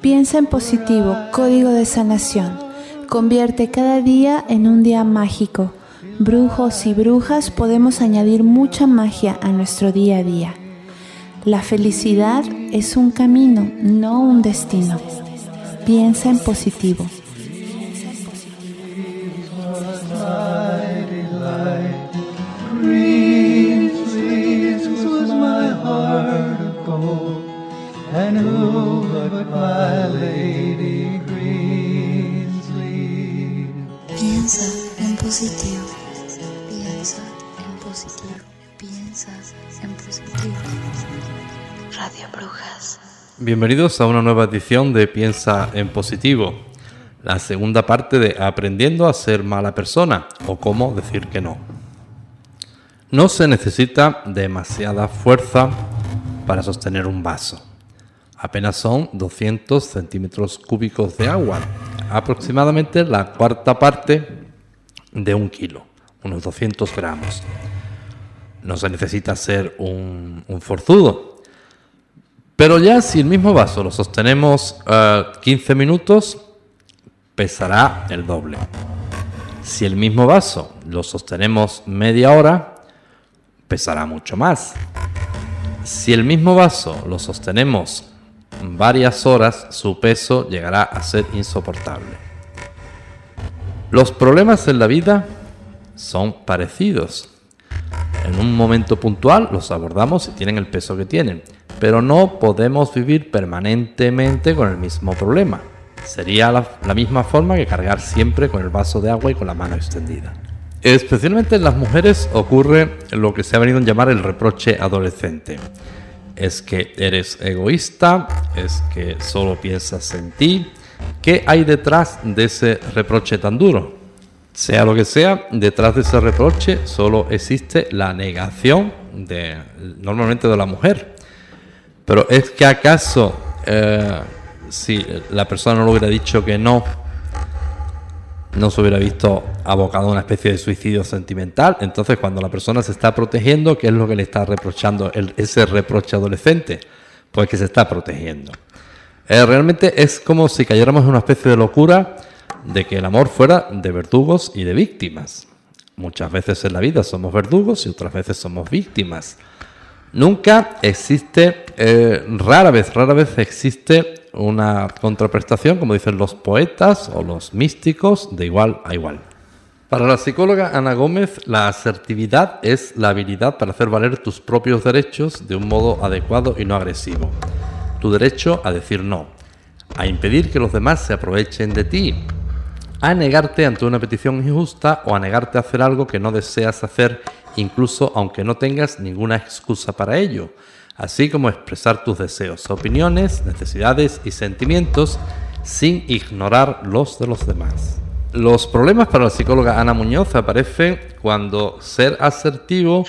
Piensa en positivo, código de sanación. Convierte cada día en un día mágico. Brujos y brujas podemos añadir mucha magia a nuestro día a día. La felicidad es un camino, no un destino. Piensa en positivo. Bienvenidos a una nueva edición de Piensa en Positivo, la segunda parte de Aprendiendo a ser mala persona o cómo decir que no. No se necesita demasiada fuerza para sostener un vaso. Apenas son 200 centímetros cúbicos de agua, aproximadamente la cuarta parte de un kilo, unos 200 gramos. No se necesita ser un, un forzudo, pero ya si el mismo vaso lo sostenemos eh, 15 minutos, pesará el doble. Si el mismo vaso lo sostenemos media hora, pesará mucho más. Si el mismo vaso lo sostenemos varias horas, su peso llegará a ser insoportable. Los problemas en la vida son parecidos. En un momento puntual los abordamos y tienen el peso que tienen, pero no podemos vivir permanentemente con el mismo problema. Sería la, misma forma que cargar siempre con el vaso de agua y con la mano extendida. Especialmente en las mujeres ocurre lo que se ha venido a llamar el reproche adolescente. Es que eres egoísta, es que solo piensas en ti. ¿Qué hay detrás de ese reproche tan duro? Sea lo que sea, detrás de ese reproche solo existe la negación de normalmente de la mujer. Pero es que acaso eh, si la persona no le hubiera dicho que no, no se hubiera visto abocado a una especie de suicidio sentimental. Entonces, cuando la persona se está protegiendo, ¿qué es lo que le está reprochando ese reproche adolescente? Pues que se está protegiendo. Eh, realmente es como si cayéramos en una especie de locura de que el amor fuera de verdugos y de víctimas. Muchas veces en la vida somos verdugos y otras veces somos víctimas. Nunca existe, eh, rara vez, rara vez existe una contraprestación, como dicen los poetas o los místicos, de igual a igual. Para la psicóloga Ana Gómez, la asertividad es la habilidad para hacer valer tus propios derechos de un modo adecuado y no agresivo. Tu derecho a decir no, a impedir que los demás se aprovechen de ti, a negarte ante una petición injusta o a negarte a hacer algo que no deseas hacer, incluso aunque no tengas ninguna excusa para ello, así como expresar tus deseos, opiniones, necesidades y sentimientos sin ignorar los de los demás. Los problemas para la psicóloga Ana Muñoz aparecen cuando ser asertivo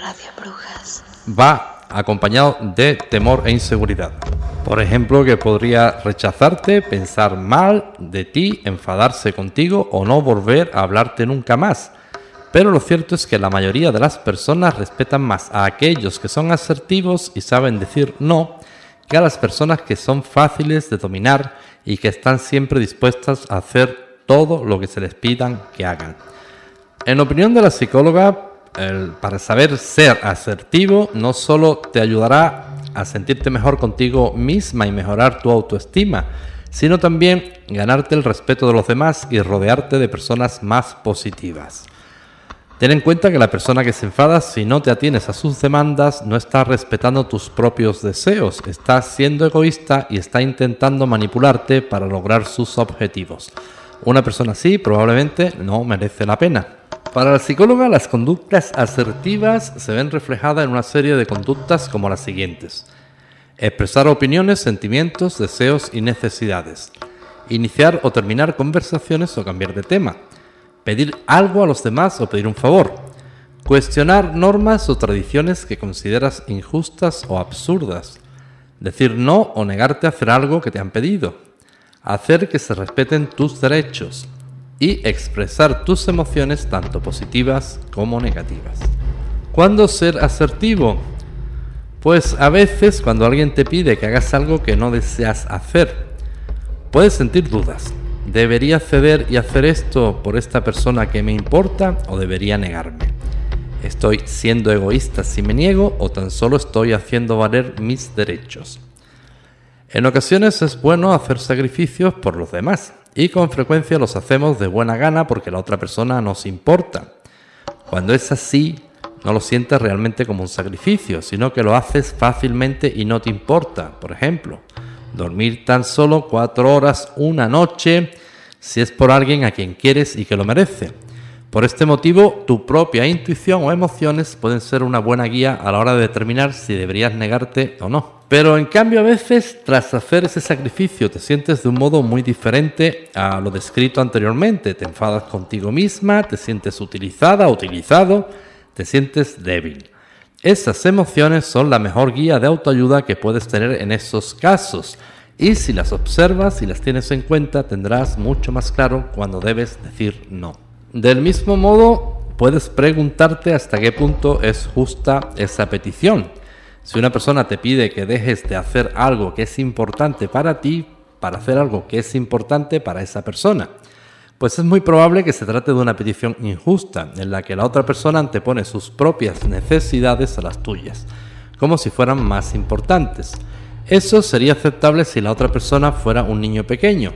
va acompañado de temor e inseguridad. Por ejemplo, que podría rechazarte, pensar mal de ti, enfadarse contigo o no volver a hablarte nunca más. Pero lo cierto es que la mayoría de las personas respetan más a aquellos que son asertivos y saben decir no que a las personas que son fáciles de dominar y que están siempre dispuestas a hacer todo lo que se les pidan que hagan. En opinión de la psicóloga, para saber ser asertivo no solo te ayudará a sentirte mejor contigo misma y mejorar tu autoestima, sino también ganarte el respeto de los demás y rodearte de personas más positivas. Ten en cuenta que la persona que se enfada, si no te atienes a sus demandas, no está respetando tus propios deseos, está siendo egoísta y está intentando manipularte para lograr sus objetivos. Una persona así probablemente no merece la pena. Para la psicóloga, las conductas asertivas se ven reflejadas en una serie de conductas como las siguientes. Expresar opiniones, sentimientos, deseos y necesidades. Iniciar o terminar conversaciones o cambiar de tema pedir algo a los demás o pedir un favor, cuestionar normas o tradiciones que consideras injustas o absurdas, decir no o negarte a hacer algo que te han pedido, hacer que se respeten tus derechos y expresar tus emociones tanto positivas como negativas. ¿Cuándo ser asertivo? Pues a veces cuando alguien te pide que hagas algo que no deseas hacer, puedes sentir dudas, ¿Debería ceder y hacer esto por esta persona que me importa o debería negarme? ¿Estoy siendo egoísta si me niego o tan solo estoy haciendo valer mis derechos? En ocasiones es bueno hacer sacrificios por los demás y con frecuencia los hacemos de buena gana porque la otra persona nos importa. Cuando es así, no lo sientes realmente como un sacrificio, sino que lo haces fácilmente y no te importa. Por ejemplo, dormir tan solo cuatro horas una noche si es por alguien a quien quieres y que lo merece. Por este motivo, tu propia intuición o emociones pueden ser una buena guía a la hora de determinar si deberías negarte o no. Pero en cambio a veces, tras hacer ese sacrificio, te sientes de un modo muy diferente a lo descrito anteriormente. Te enfadas contigo misma, te sientes utilizada, utilizado, te sientes débil. Esas emociones son la mejor guía de autoayuda que puedes tener en esos casos. Y si las observas y las tienes en cuenta, tendrás mucho más claro cuando debes decir no. Del mismo modo, puedes preguntarte hasta qué punto es justa esa petición. Si una persona te pide que dejes de hacer algo que es importante para ti, para hacer algo que es importante para esa persona pues es muy probable que se trate de una petición injusta, en la que la otra persona antepone sus propias necesidades a las tuyas, como si fueran más importantes. Eso sería aceptable si la otra persona fuera un niño pequeño,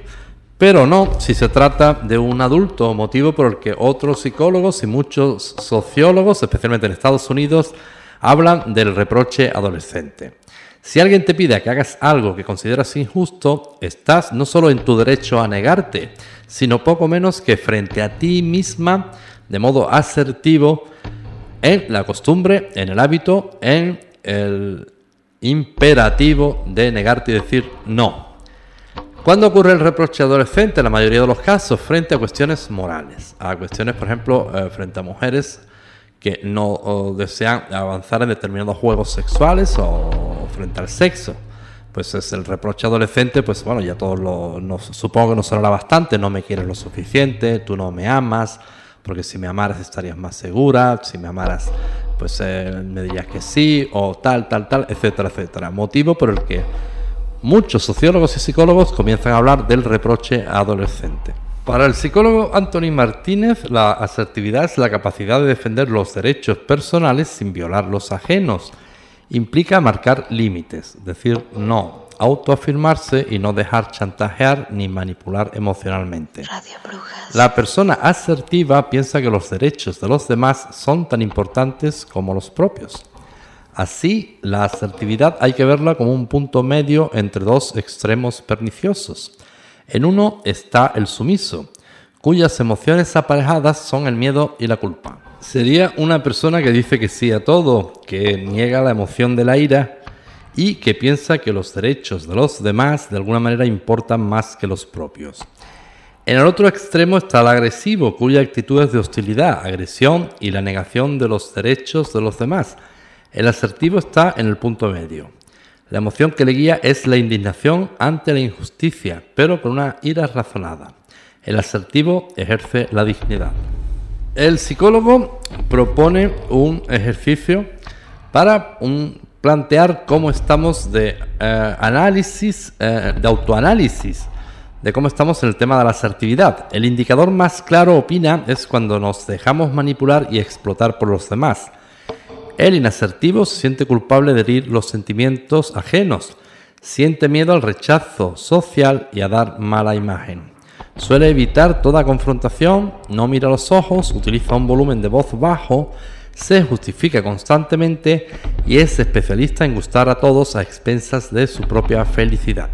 pero no si se trata de un adulto, motivo por el que otros psicólogos y muchos sociólogos, especialmente en Estados Unidos, hablan del reproche adolescente. Si alguien te pide que hagas algo que consideras injusto, estás no solo en tu derecho a negarte, sino poco menos que frente a ti misma, de modo asertivo, en la costumbre, en el hábito, en el imperativo de negarte y decir no. ¿Cuándo ocurre el reproche adolescente? En la mayoría de los casos, frente a cuestiones morales, a cuestiones, por ejemplo, eh, frente a mujeres que no desean avanzar en determinados juegos sexuales o frente al sexo. Pues es el reproche adolescente, pues bueno, ya todos lo, supongo que nos sonará bastante, no me quieres lo suficiente, tú no me amas, porque si me amaras estarías más segura, si me amaras, pues eh, me dirías que sí, o tal, tal, tal, etcétera, etcétera. Motivo por el que muchos sociólogos y psicólogos comienzan a hablar del reproche adolescente. Para el psicólogo Anthony Martínez, la asertividad es la capacidad de defender los derechos personales sin violar los ajenos. Implica marcar límites, decir no, autoafirmarse y no dejar chantajear ni manipular emocionalmente. La persona asertiva piensa que los derechos de los demás son tan importantes como los propios. Así, la asertividad hay que verla como un punto medio entre dos extremos perniciosos. En uno está el sumiso, cuyas emociones aparejadas son el miedo y la culpa. Sería una persona que dice que sí a todo, que niega la emoción de la ira y que piensa que los derechos de los demás de alguna manera importan más que los propios. En el otro extremo está el agresivo, cuya actitud es de hostilidad, agresión y la negación de los derechos de los demás. El asertivo está en el punto medio. La emoción que le guía es la indignación ante la injusticia, pero con una ira razonada. El asertivo ejerce la dignidad. El psicólogo propone un ejercicio para plantear cómo estamos de eh, análisis, eh, de autoanálisis, de cómo estamos en el tema de la asertividad. El indicador más claro, opina, es cuando nos dejamos manipular y explotar por los demás. El inasertivo se siente culpable de herir los sentimientos ajenos, siente miedo al rechazo social y a dar mala imagen. Suele evitar toda confrontación, no mira los ojos, utiliza un volumen de voz bajo, se justifica constantemente y es especialista en gustar a todos a expensas de su propia felicidad.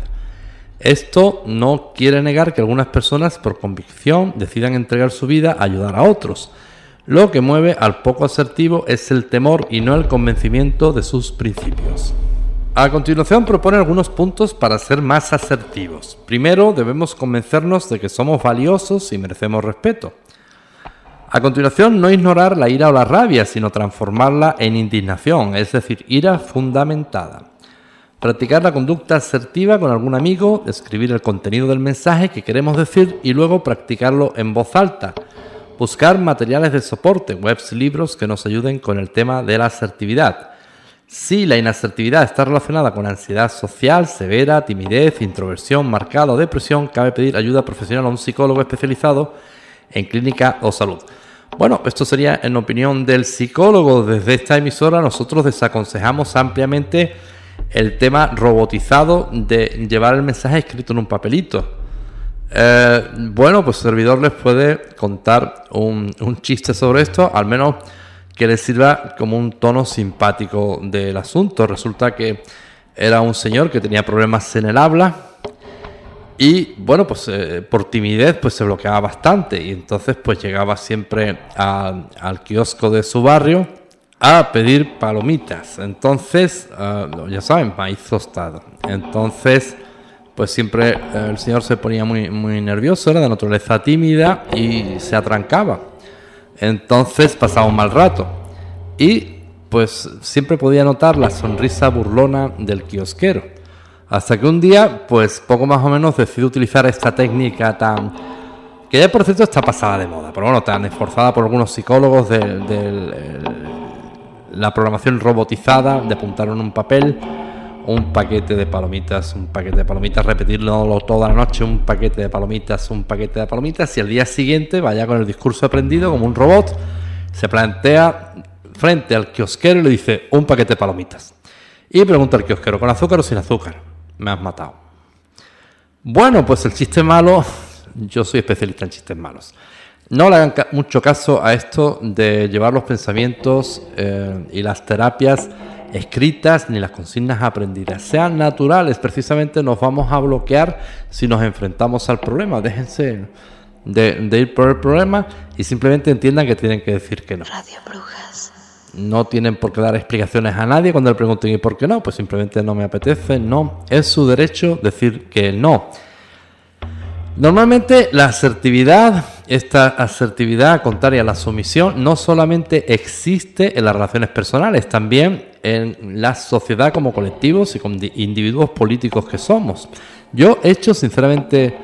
Esto no quiere negar que algunas personas por convicción decidan entregar su vida a ayudar a otros. Lo que mueve al poco asertivo es el temor y no el convencimiento de sus principios. A continuación propone algunos puntos para ser más asertivos. Primero, debemos convencernos de que somos valiosos y merecemos respeto. A continuación, no ignorar la ira o la rabia, sino transformarla en indignación, es decir, ira fundamentada. Practicar la conducta asertiva con algún amigo, escribir el contenido del mensaje que queremos decir y luego practicarlo en voz alta. Buscar materiales de soporte, webs, libros que nos ayuden con el tema de la asertividad. Si la inasertividad está relacionada con ansiedad social severa, timidez, introversión marcada o depresión, cabe pedir ayuda profesional a un psicólogo especializado en clínica o salud. Bueno, esto sería en opinión del psicólogo. Desde esta emisora nosotros desaconsejamos ampliamente el tema robotizado de llevar el mensaje escrito en un papelito. Eh, bueno, pues servidor les puede contar un, chiste sobre esto, al menos que les sirva como un tono simpático del asunto. Resulta que era un señor que tenía problemas en el habla, y bueno, pues eh, por timidez pues se bloqueaba bastante y entonces pues llegaba siempre al kiosco de su barrio a pedir palomitas. Entonces, ah, ya saben, maíz tostado. Entonces, pues siempre eh, el señor se ponía muy, muy nervioso, era de naturaleza tímida y se atrancaba. Entonces pasaba un mal rato. Y pues siempre podía notar la sonrisa burlona del kiosquero. Hasta que un día, pues poco más o menos, decido utilizar esta técnica tan... que ya por cierto está pasada de moda, pero bueno, tan esforzada por algunos psicólogos de, la programación robotizada, de apuntar en un papel un paquete de palomitas, un paquete de palomitas, repetirlo toda la noche, un paquete de palomitas, un paquete de palomitas, y al día siguiente vaya con el discurso aprendido como un robot, se plantea frente al kiosquero y le dice un paquete de palomitas. Y pregunta al kiosquero, ¿con azúcar o sin azúcar? me has matado. Bueno, pues el chiste malo, yo soy especialista en chistes malos. No le hagan mucho caso a esto de llevar los pensamientos eh, y las terapias escritas ni las consignas aprendidas. Sean naturales, precisamente nos vamos a bloquear si nos enfrentamos al problema. Déjense de, de ir por el problema y simplemente entiendan que tienen que decir que no. Radio Brujas. No tienen por qué dar explicaciones a nadie cuando le pregunten ¿y por qué no? Pues simplemente no me apetece, no. Es su derecho decir que no. Normalmente la asertividad, esta asertividad contraria a la sumisión, no solamente existe en las relaciones personales, también en la sociedad como colectivos y como individuos políticos que somos. Yo he hecho sinceramente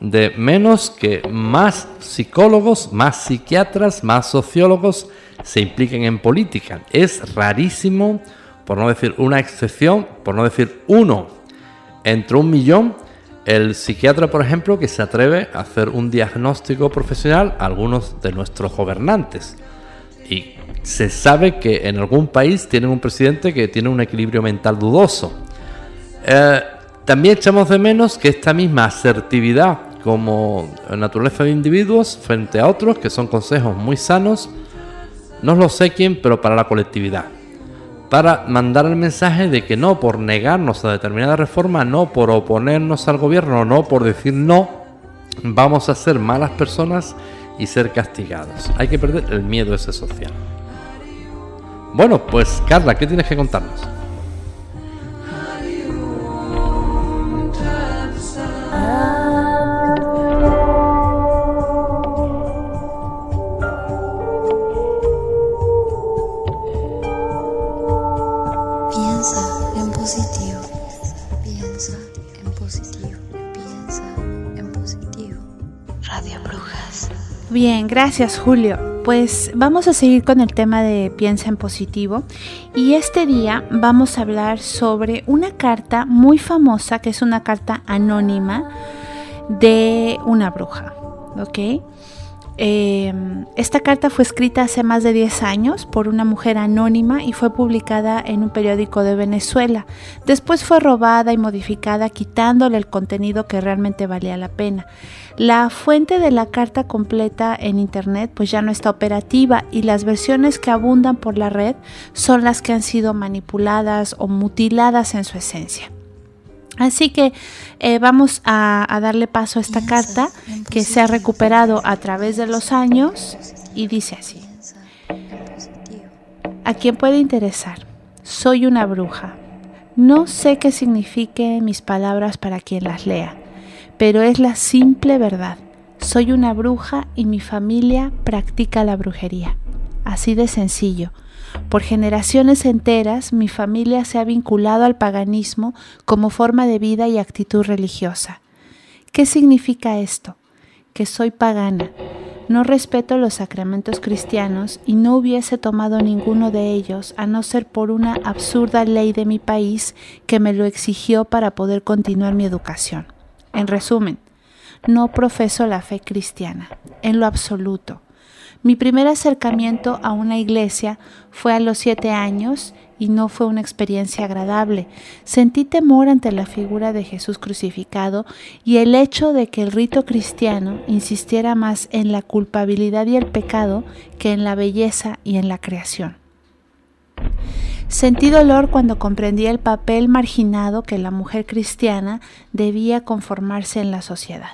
de menos que más psicólogos, más psiquiatras, más sociólogos se impliquen en política. Es rarísimo, por no decir una excepción, por no decir uno entre un millón, el psiquiatra, por ejemplo, que se atreve a hacer un diagnóstico profesional a algunos de nuestros gobernantes. Y se sabe que en algún país tienen un presidente que tiene un equilibrio mental dudoso. Eh, también echamos de menos que esta misma asertividad como naturaleza de individuos frente a otros, que son consejos muy sanos, no lo sé quién, pero para la colectividad. Para mandar el mensaje de que no por negarnos a determinada reforma, no por oponernos al gobierno, no por decir no, vamos a ser malas personas y ser castigados. Hay que perder el miedo ese social. Bueno, pues Carla, ¿qué tienes que contarnos? Bien, gracias Julio. Pues vamos a seguir con el tema de piensa en positivo y este día vamos a hablar sobre una carta muy famosa que es una carta anónima de una bruja, ¿ok? Em, esta carta fue escrita hace más de 10 años por una mujer anónima y fue publicada en un periódico de Venezuela. Después fue robada y modificada quitándole el contenido que realmente valía la pena. La fuente de la carta completa en internet pues ya no está operativa y las versiones que abundan por la red son las que han sido manipuladas o mutiladas en su esencia. Así que eh, vamos a, a, darle paso a esta carta que se ha recuperado a través de los años y dice así. ¿A quién puede interesar? Soy una bruja. No sé qué signifiquen mis palabras para quien las lea, pero es la simple verdad. Soy una bruja y mi familia practica la brujería. Así de sencillo. Por generaciones enteras mi familia se ha vinculado al paganismo como forma de vida y actitud religiosa. ¿Qué significa esto? Que soy pagana, no respeto los sacramentos cristianos y no hubiese tomado ninguno de ellos a no ser por una absurda ley de mi país que me lo exigió para poder continuar mi educación. En resumen, no profeso la fe cristiana, en lo absoluto. Mi primer acercamiento a una iglesia fue a los siete años y no fue una experiencia agradable. Sentí temor ante la figura de Jesús crucificado y el hecho de que el rito cristiano insistiera más en la culpabilidad y el pecado que en la belleza y en la creación. Sentí dolor cuando comprendí el papel marginado que la mujer cristiana debía conformarse en la sociedad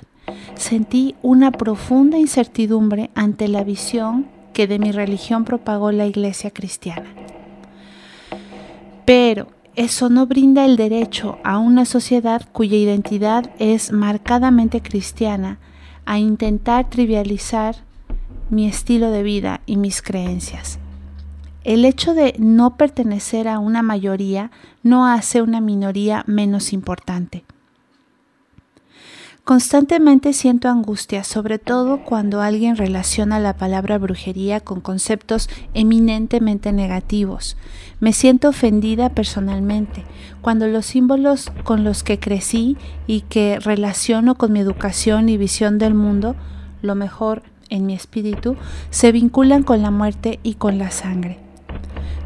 sentí una profunda incertidumbre ante la visión que de mi religión propagó la iglesia cristiana. Pero eso no brinda el derecho a una sociedad cuya identidad es marcadamente cristiana a intentar trivializar mi estilo de vida y mis creencias. El hecho de no pertenecer a una mayoría no hace una minoría menos importante. Constantemente siento angustia, sobre todo cuando alguien relaciona la palabra brujería con conceptos eminentemente negativos. Me siento ofendida personalmente cuando los símbolos con los que crecí y que relaciono con mi educación y visión del mundo, lo mejor en mi espíritu, se vinculan con la muerte y con la sangre.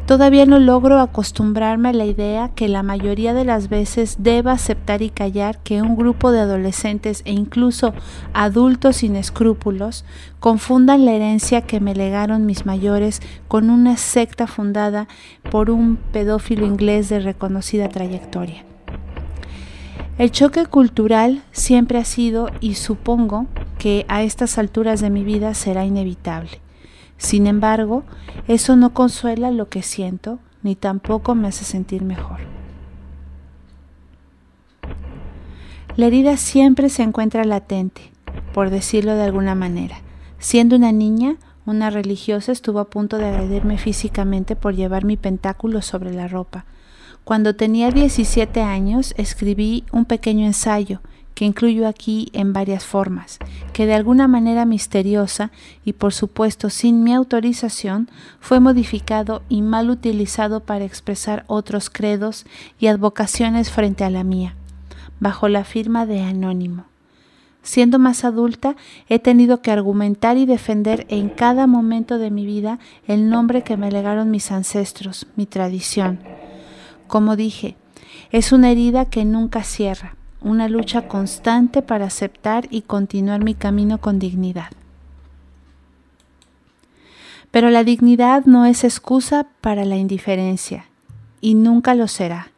Todavía no logro acostumbrarme a la idea que la mayoría de las veces deba aceptar y callar que un grupo de adolescentes e incluso adultos sin escrúpulos confundan la herencia que me legaron mis mayores con una secta fundada por un pedófilo inglés de reconocida trayectoria. El choque cultural siempre ha sido y supongo que a estas alturas de mi vida será inevitable. Sin embargo, eso no consuela lo que siento ni tampoco me hace sentir mejor. La herida siempre se encuentra latente, por decirlo de alguna manera. Siendo una niña, una religiosa estuvo a punto de agredirme físicamente por llevar mi pentáculo sobre la ropa. Cuando tenía 17 años escribí un pequeño ensayo que incluyo aquí en varias formas, que de alguna manera misteriosa y por supuesto sin mi autorización fue modificado y mal utilizado para expresar otros credos y advocaciones frente a la mía, bajo la firma de anónimo. Siendo más adulta, he tenido que argumentar y defender en cada momento de mi vida el nombre que me legaron mis ancestros, mi tradición. Como dije, es una herida que nunca cierra, una lucha constante para aceptar y continuar mi camino con dignidad. Pero la dignidad no es excusa para la indiferencia, y nunca lo será,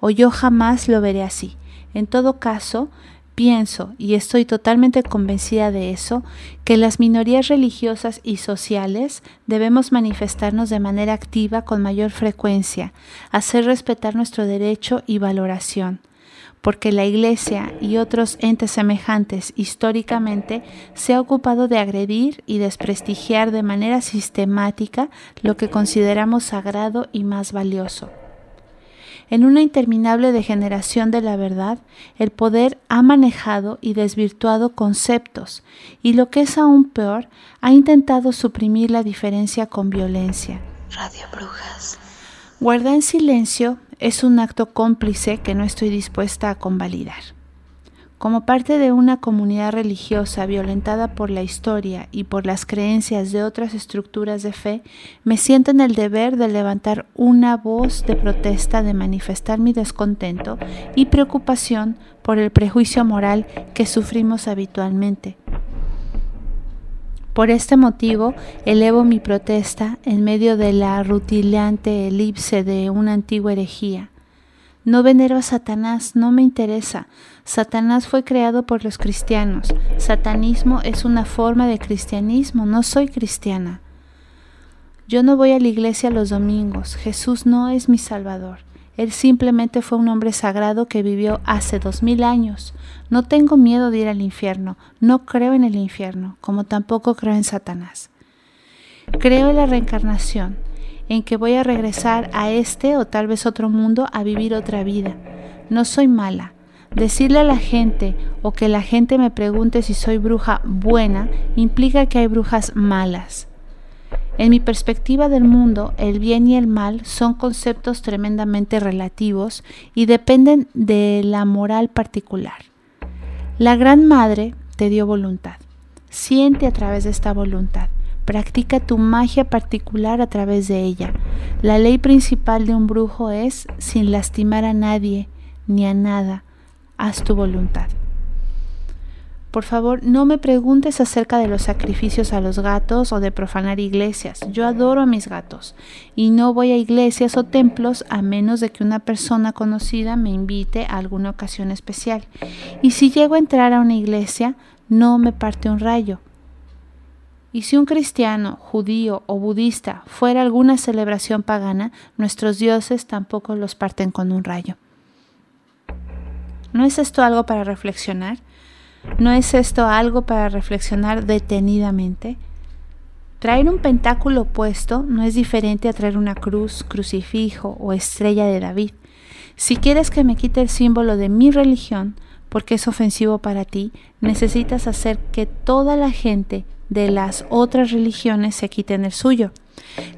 o yo jamás lo veré así. En todo caso, pienso, y estoy totalmente convencida de eso, que las minorías religiosas y sociales debemos manifestarnos de manera activa con mayor frecuencia, hacer respetar nuestro derecho y valoración, porque la Iglesia y otros entes semejantes históricamente se ha ocupado de agredir y desprestigiar de manera sistemática lo que consideramos sagrado y más valioso. En una interminable degeneración de la verdad, el poder ha manejado y desvirtuado conceptos y lo que es aún peor, ha intentado suprimir la diferencia con violencia. Radio Brujas. Guarda en silencio es un acto cómplice que no estoy dispuesta a convalidar. Como parte de una comunidad religiosa violentada por la historia y por las creencias de otras estructuras de fe, me siento en el deber de levantar una voz de protesta, de manifestar mi descontento y preocupación por el prejuicio moral que sufrimos habitualmente. Por este motivo, elevo mi protesta en medio de la rutilante elipse de una antigua herejía no venero a Satanás, no me interesa. Satanás fue creado por los cristianos. Satanismo es una forma de cristianismo, no soy cristiana. Yo no voy a la iglesia los domingos. Jesús no es mi Salvador. Él simplemente fue un hombre sagrado que vivió hace dos mil años. No tengo miedo de ir al infierno. No creo en el infierno, como tampoco creo en Satanás. Creo en la reencarnación en que voy a regresar a este o tal vez otro mundo a vivir otra vida. No soy mala. Decirle a la gente o que la gente me pregunte si soy bruja buena implica que hay brujas malas. En mi perspectiva del mundo, el bien y el mal son conceptos tremendamente relativos y dependen de la moral particular. La Gran Madre te dio voluntad. Siente a través de esta voluntad. Practica tu magia particular a través de ella. La ley principal de un brujo es, sin lastimar a nadie ni a nada, haz tu voluntad. Por favor, no me preguntes acerca de los sacrificios a los gatos o de profanar iglesias. Yo adoro a mis gatos y no voy a iglesias o templos a menos de que una persona conocida me invite a alguna ocasión especial. Y si llego a entrar a una iglesia, no me parte un rayo. Y si un cristiano, judío o budista fuera alguna celebración pagana, nuestros dioses tampoco los parten con un rayo. ¿No es esto algo para reflexionar? ¿No es esto algo para reflexionar detenidamente? Traer un pentáculo puesto no es diferente a traer una cruz, crucifijo o estrella de David. Si quieres que me quite el símbolo de mi religión, porque es ofensivo para ti, necesitas hacer que toda la gente de las otras religiones se quiten el suyo.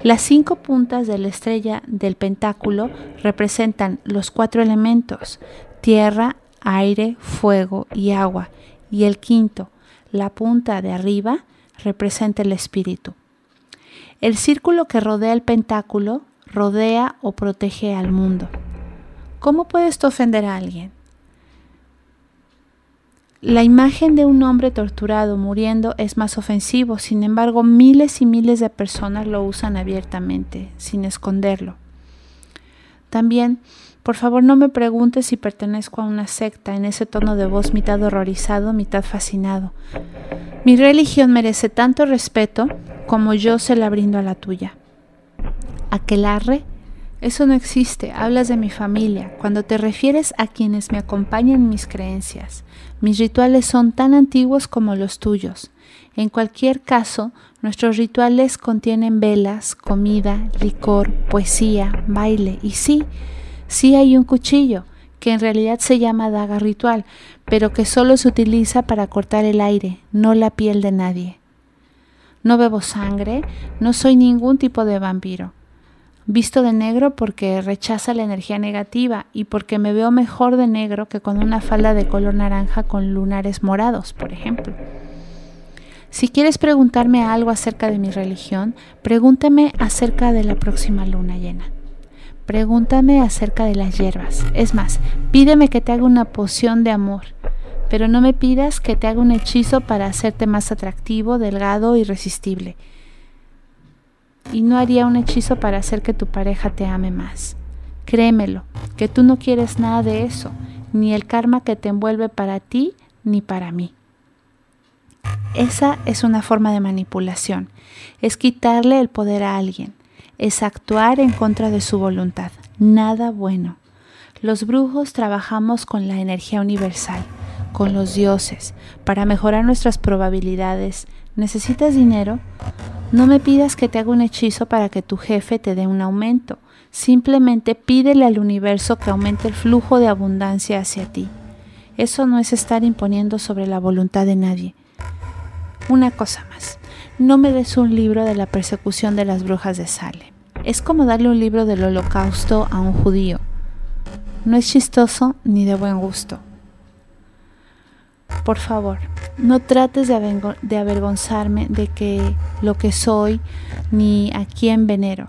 Las cinco puntas de la estrella del pentáculo representan los cuatro elementos, tierra, aire, fuego y agua, y el quinto, la punta de arriba, representa el espíritu. El círculo que rodea el pentáculo rodea o protege al mundo. ¿Cómo puedes ofender a alguien? La imagen de un hombre torturado muriendo es más ofensivo, sin embargo miles y miles de personas lo usan abiertamente, sin esconderlo. También, por favor no me preguntes si pertenezco a una secta en ese tono de voz mitad horrorizado, mitad fascinado. Mi religión merece tanto respeto como yo se la brindo a la tuya. Aquelarre eso no existe, hablas de mi familia, cuando te refieres a quienes me acompañan en mis creencias. Mis rituales son tan antiguos como los tuyos. En cualquier caso, nuestros rituales contienen velas, comida, licor, poesía, baile y sí, sí hay un cuchillo, que en realidad se llama daga ritual, pero que solo se utiliza para cortar el aire, no la piel de nadie. No bebo sangre, no soy ningún tipo de vampiro visto de negro porque rechaza la energía negativa y porque me veo mejor de negro que con una falda de color naranja con lunares morados, por ejemplo. Si quieres preguntarme algo acerca de mi religión, pregúntame acerca de la próxima luna llena. Pregúntame acerca de las hierbas. Es más, pídeme que te haga una poción de amor, pero no me pidas que te haga un hechizo para hacerte más atractivo, delgado, irresistible y no haría un hechizo para hacer que tu pareja te ame más. Créemelo, que tú no quieres nada de eso, ni el karma que te envuelve para ti ni para mí. Esa es una forma de manipulación, es quitarle el poder a alguien, es actuar en contra de su voluntad, nada bueno. Los brujos trabajamos con la energía universal, con los dioses, para mejorar nuestras probabilidades. ¿Necesitas dinero? No me pidas que te haga un hechizo para que tu jefe te dé un aumento. Simplemente pídele al universo que aumente el flujo de abundancia hacia ti. Eso no es estar imponiendo sobre la voluntad de nadie. Una cosa más, no me des un libro de la persecución de las brujas de Salem. Es como darle un libro del holocausto a un judío. No es chistoso ni de buen gusto. por favor, no trates de, avergonzarme de que lo que soy ni a quién venero.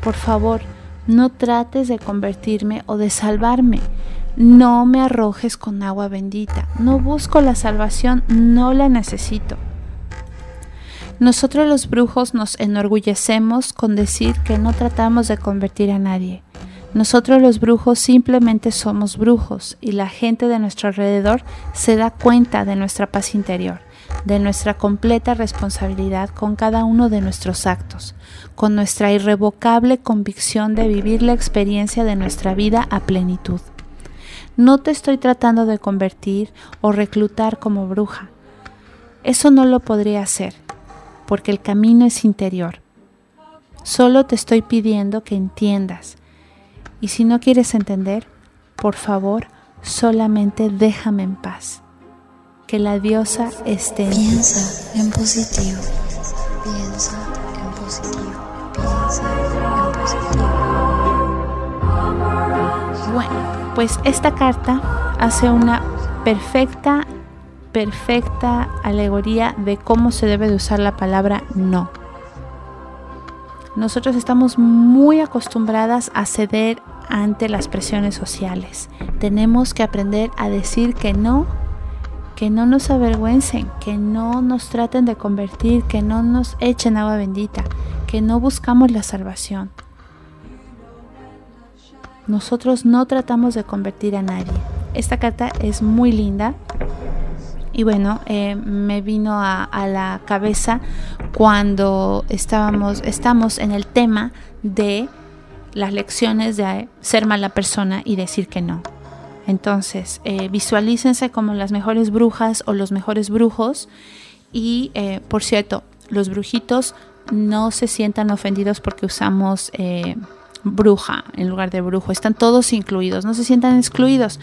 Por favor, no trates de convertirme o de salvarme. No me arrojes con agua bendita. No busco la salvación, no la necesito. Nosotros los brujos nos enorgullecemos con decir que no tratamos de convertir a nadie. Nosotros los brujos simplemente somos brujos y la gente de nuestro alrededor se da cuenta de nuestra paz interior, de nuestra completa responsabilidad con cada uno de nuestros actos, con nuestra irrevocable convicción de vivir la experiencia de nuestra vida a plenitud. No te estoy tratando de convertir o reclutar como bruja. Eso no lo podría hacer, porque el camino es interior. Solo te estoy pidiendo que entiendas y si no quieres entender, por favor, solamente déjame en paz. Que la diosa esté en Piensa en positivo. Piensa en positivo. Piensa en positivo. Bueno, pues esta carta hace una perfecta, perfecta alegoría de cómo se debe de usar la palabra no. Nosotros estamos muy acostumbradas a ceder ante las presiones sociales. Tenemos que aprender a decir que no, que no nos avergüencen, que no nos traten de convertir, que no nos echen agua bendita, que no buscamos la salvación. Nosotros no tratamos de convertir a nadie. Esta carta es muy linda. Y bueno, eh, me vino a, la cabeza cuando estábamos, estamos en el tema de las lecciones de ser mala persona y decir que no. Entonces, eh, visualícense como las mejores brujas o los mejores brujos. Y, eh, por cierto, los brujitos no se sientan ofendidos porque usamos eh, bruja en lugar de brujo. Están todos incluidos, no se sientan excluidos.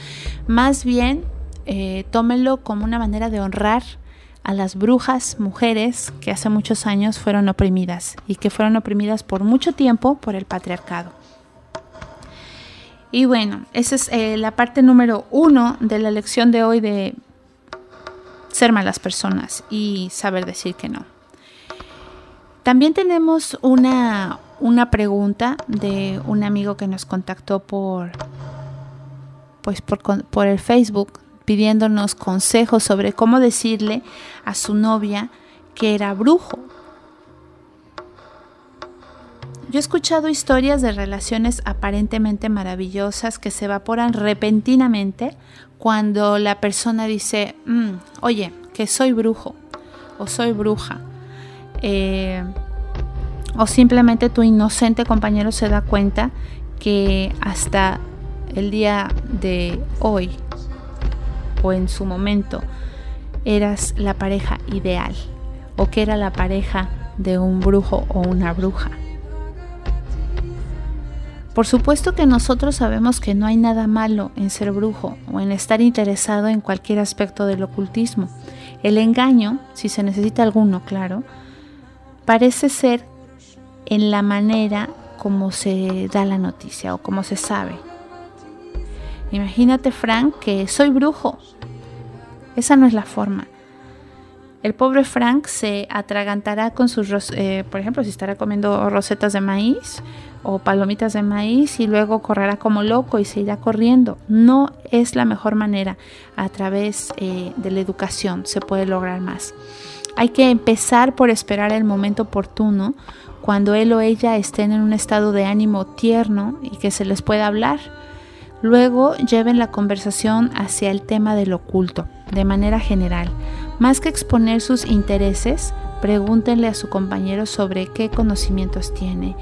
Más bien, eh, tómenlo como una manera de honrar a las brujas mujeres que hace muchos años fueron oprimidas y que fueron oprimidas por mucho tiempo por el patriarcado. Y bueno, esa es eh, la parte número uno de la lección de hoy de ser malas personas y saber decir que no. También tenemos una, una pregunta de un amigo que nos contactó por, pues por, por el Facebook pidiéndonos consejos sobre cómo decirle a su novia que era brujo yo he escuchado historias de relaciones aparentemente maravillosas que se evaporan repentinamente cuando la persona dice, mm, oye, que soy brujo o soy bruja. Eh, o simplemente tu inocente compañero se da cuenta que hasta el día de hoy o en su momento eras la pareja ideal o que era la pareja de un brujo o una bruja. Por supuesto que nosotros sabemos que no hay nada malo en ser brujo o en estar interesado en cualquier aspecto del ocultismo. El engaño, si se necesita alguno, claro, parece ser en la manera como se da la noticia o como se sabe. Imagínate, Frank, que soy brujo. Esa no es la forma. El pobre Frank se atragantará con sus, eh, por ejemplo, si estará comiendo rosetas de maíz o palomitas de maíz y luego correrá como loco y se irá corriendo. No es la mejor manera. A través eh, de la educación se puede lograr más. Hay que empezar por esperar el momento oportuno cuando él o ella estén en un estado de ánimo tierno y que se les pueda hablar. Luego lleven la conversación hacia el tema del oculto, de manera general. Más que exponer sus intereses, pregúntenle a su compañero sobre qué conocimientos tiene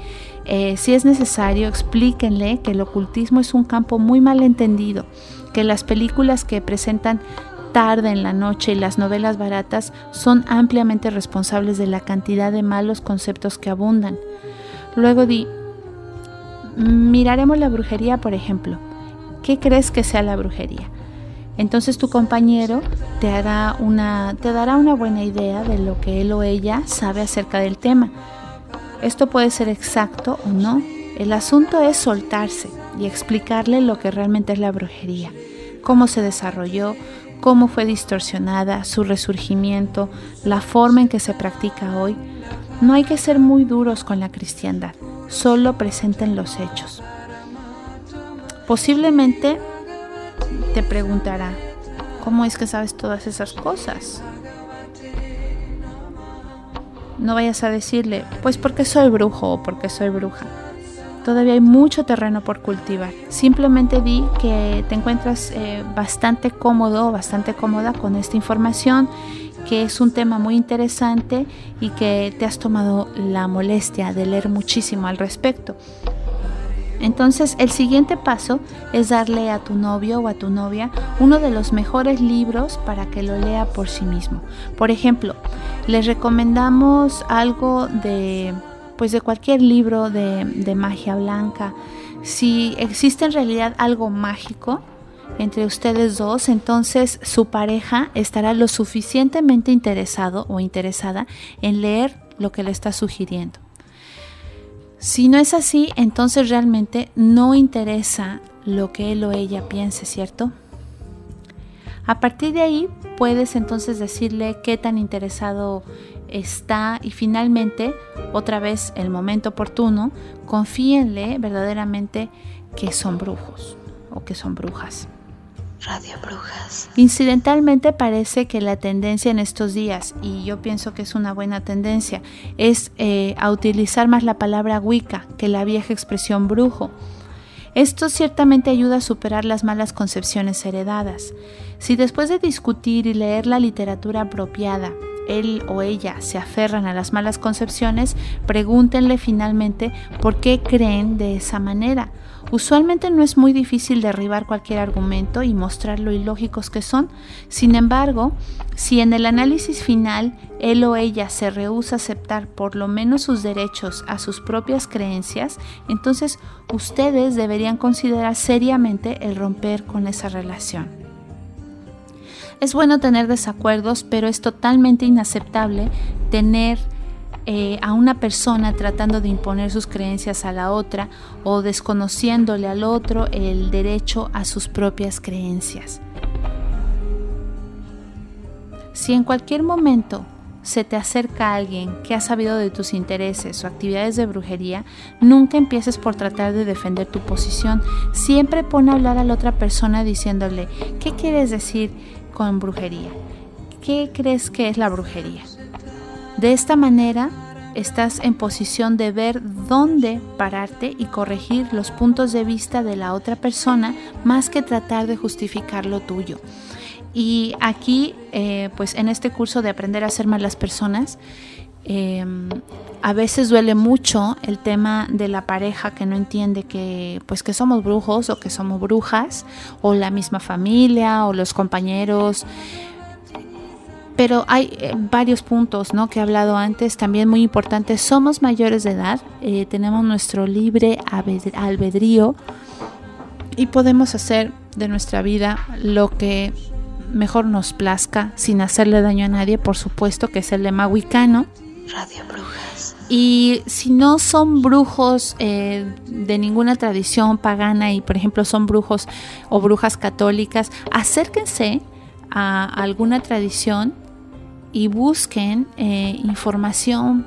eh, si es necesario, explíquenle que el ocultismo es un campo muy mal entendido, que las películas que presentan tarde en la noche y las novelas baratas son ampliamente responsables de la cantidad de malos conceptos que abundan. Luego di, miraremos la brujería, por ejemplo. ¿Qué crees que sea la brujería? Entonces tu compañero te, hará una, te dará una buena idea de lo que él o ella sabe acerca del tema esto puede ser exacto o no. El asunto es soltarse y explicarle lo que realmente es la brujería, cómo se desarrolló, cómo fue distorsionada, su resurgimiento, la forma en que se practica hoy. No hay que ser muy duros con la cristiandad, solo presenten los hechos. Posiblemente te preguntará, ¿cómo es que sabes todas esas cosas? No vayas a decirle, pues porque soy brujo o porque soy bruja. Todavía hay mucho terreno por cultivar. Simplemente di que te encuentras eh, bastante cómodo bastante cómoda con esta información, que es un tema muy interesante y que te has tomado la molestia de leer muchísimo al respecto. Entonces el siguiente paso es darle a tu novio o a tu novia uno de los mejores libros para que lo lea por sí mismo. Por ejemplo, les recomendamos algo de pues de cualquier libro de, de magia blanca. Si existe en realidad algo mágico, entre ustedes dos, entonces su pareja estará lo suficientemente interesado o interesada en leer lo que le está sugiriendo. Si no es así, entonces realmente no interesa lo que él o ella piense, ¿cierto? A partir de ahí puedes entonces decirle qué tan interesado está y finalmente, otra vez el momento oportuno, confíenle verdaderamente que son brujos o que son brujas. Radio Brujas. Incidentalmente parece que la tendencia en estos días, y yo pienso que es una buena tendencia, es eh, a utilizar más la palabra Wicca que la vieja expresión brujo. Esto ciertamente ayuda a superar las malas concepciones heredadas. Si después de discutir y leer la literatura apropiada, él o ella se aferran a las malas concepciones, pregúntenle finalmente por qué creen de esa manera Usualmente no es muy difícil derribar cualquier argumento y mostrar lo ilógicos que son. Sin embargo, si en el análisis final él o ella se rehúsa a aceptar por lo menos sus derechos a sus propias creencias, entonces ustedes deberían considerar seriamente el romper con esa relación. Es bueno tener desacuerdos, pero es totalmente inaceptable tener eh, a una persona tratando de imponer sus creencias a la otra o desconociéndole al otro el derecho a sus propias creencias. Si en cualquier momento se te acerca alguien que ha sabido de tus intereses o actividades de brujería, nunca empieces por tratar de defender tu posición. Siempre pon a hablar a la otra persona diciéndole, ¿qué quieres decir con brujería? ¿Qué crees que es la brujería? De esta manera estás en posición de ver dónde pararte y corregir los puntos de vista de la otra persona más que tratar de justificar lo tuyo. Y aquí, eh, pues en este curso de aprender a ser malas personas, em, a veces duele mucho el tema de la pareja que no entiende que pues que somos brujos o que somos brujas o la misma familia o los compañeros pero hay eh, varios puntos ¿no? que he hablado antes, también muy importantes. Somos mayores de edad, eh, tenemos nuestro libre albedrío y podemos hacer de nuestra vida lo que mejor nos plazca sin hacerle daño a nadie, por supuesto, que es el lema wicano. Radio Brujas. Y si no son brujos eh, de ninguna tradición pagana y, por ejemplo, son brujos o brujas católicas, acérquense a alguna tradición y busquen eh, información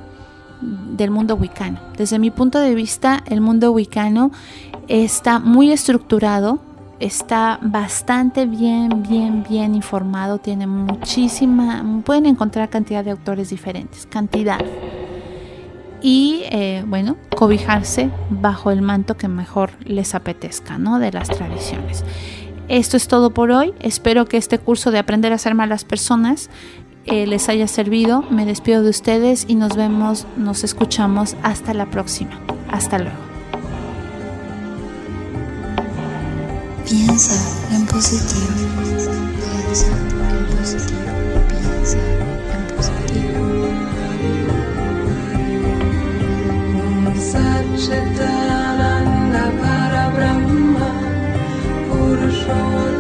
del mundo wicano. Desde mi punto de vista, el mundo wicano está muy estructurado, está bastante bien, bien, bien informado, tiene muchísima, pueden encontrar cantidad de autores diferentes, cantidad. Y eh, bueno, cobijarse bajo el manto que mejor les apetezca, ¿no? De las tradiciones. Esto es todo por hoy. Espero que este curso de aprender a ser malas personas eh, les haya servido. Me despido de ustedes y nos vemos, nos escuchamos hasta la próxima. Hasta luego. Piensa en positivo. Piensa en positivo. Piensa en positivo. Satchitananda Parabrahma Purushottama